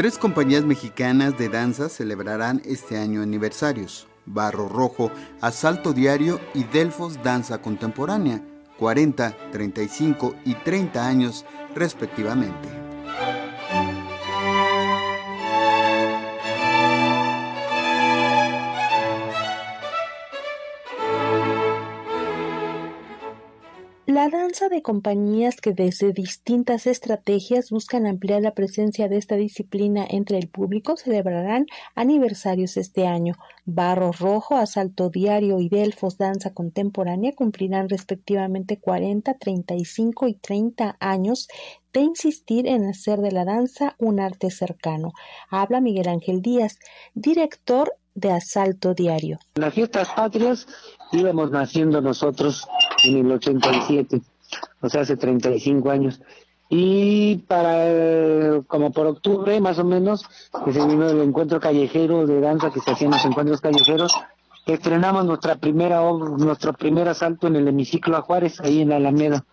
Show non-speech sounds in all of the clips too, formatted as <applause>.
Tres compañías mexicanas de danza celebrarán este año aniversarios. Barro Rojo, Asalto Diario y Delfos Danza Contemporánea, 40, 35 y 30 años respectivamente. La danza de compañías que desde distintas estrategias buscan ampliar la presencia de esta disciplina entre el público celebrarán aniversarios este año. Barro Rojo, Asalto Diario y Delfos Danza Contemporánea cumplirán respectivamente 40, 35 y 30 años de insistir en hacer de la danza un arte cercano. Habla Miguel Ángel Díaz, director de Asalto Diario. Las fiestas patrias íbamos naciendo nosotros en el 87, o sea, hace 35 años. Y para, como por octubre más o menos, que se vino el encuentro callejero de danza que se hacían los encuentros callejeros, estrenamos nuestra primera nuestro primer asalto en el hemiciclo a Juárez, ahí en la Alameda.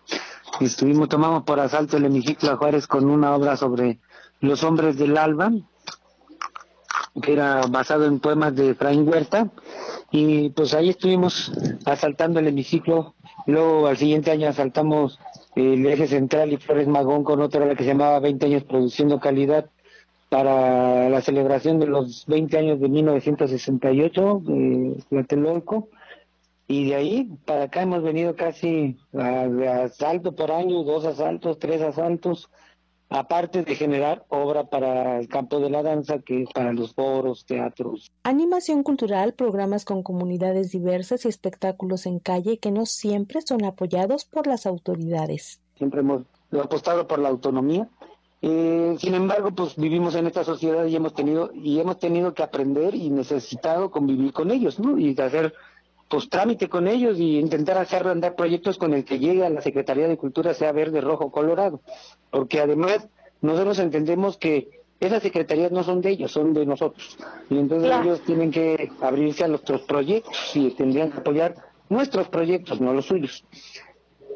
Estuvimos, tomamos por asalto el hemiciclo a Juárez con una obra sobre los hombres del alba, que era basado en poemas de Fraín Huerta, y pues ahí estuvimos asaltando el hemiciclo Luego al siguiente año asaltamos el eje central y Flores Magón con otra que se llamaba 20 años produciendo calidad para la celebración de los 20 años de 1968 de Tlatelolco. Y de ahí para acá hemos venido casi a asalto por año, dos asaltos, tres asaltos, aparte de generar obra para el campo de la danza, que es para los foros, teatros. Animación cultural, programas con comunidades diversas y espectáculos en calle que no siempre son apoyados por las autoridades. Siempre hemos apostado por la autonomía. Eh, sin embargo, pues vivimos en esta sociedad y hemos tenido y hemos tenido que aprender y necesitado convivir con ellos, ¿no? Y hacer pues trámite con ellos y intentar hacer andar proyectos con el que llegue a la Secretaría de Cultura, sea verde, rojo, colorado. Porque además nosotros entendemos que esas secretarías no son de ellos, son de nosotros. Y entonces ellos tienen que abrirse a nuestros proyectos y tendrían que apoyar nuestros proyectos, no los suyos.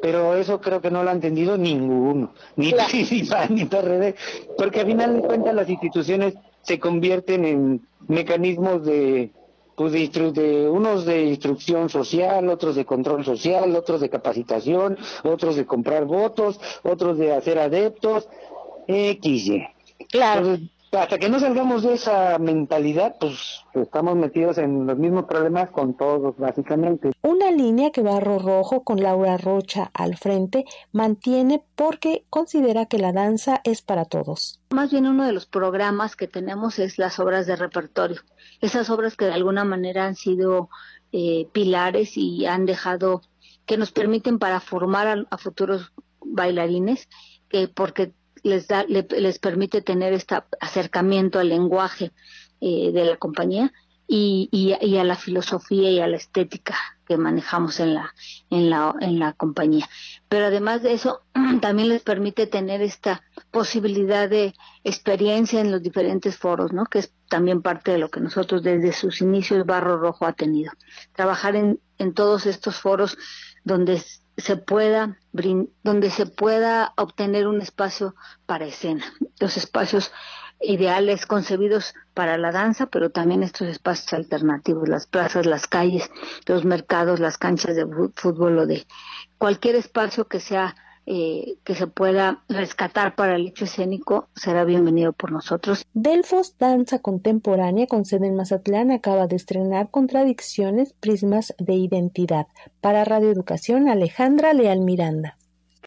Pero eso creo que no lo ha entendido ninguno, ni PAN <laughs> ni PRD, porque al final de cuentas las instituciones se convierten en mecanismos de pues de, unos de instrucción social, otros de control social, otros de capacitación, otros de comprar votos, otros de hacer adeptos, XY. Claro. Hasta que no salgamos de esa mentalidad, pues estamos metidos en los mismos problemas con todos, básicamente. Una línea que Barro Rojo, con Laura Rocha al frente, mantiene porque considera que la danza es para todos. Más bien uno de los programas que tenemos es las obras de repertorio. Esas obras que de alguna manera han sido eh, pilares y han dejado, que nos permiten para formar a, futuros bailarines, que porque les, da, les permite tener este acercamiento al lenguaje eh, de la compañía y, y, a la filosofía y a la estética que manejamos en la, en la, en la compañía. Pero además de eso, <clears throat> también les permite tener esta posibilidad de experiencia en los diferentes foros, ¿no? Que es también parte de lo que nosotros desde sus inicios Barro Rojo ha tenido. Trabajar en, en todos estos foros donde se pueda donde se pueda obtener un espacio para escena, los espacios ideales concebidos para la danza, pero también estos espacios alternativos, las plazas, las calles, los mercados, las canchas de fútbol o de cualquier espacio que sea eh, que se pueda rescatar para el hecho escénico será bienvenido por nosotros. Delfos Danza Contemporánea con sede en Mazatlán acaba de estrenar Contradicciones, Prismas de Identidad para Radio Educación Alejandra Leal Miranda.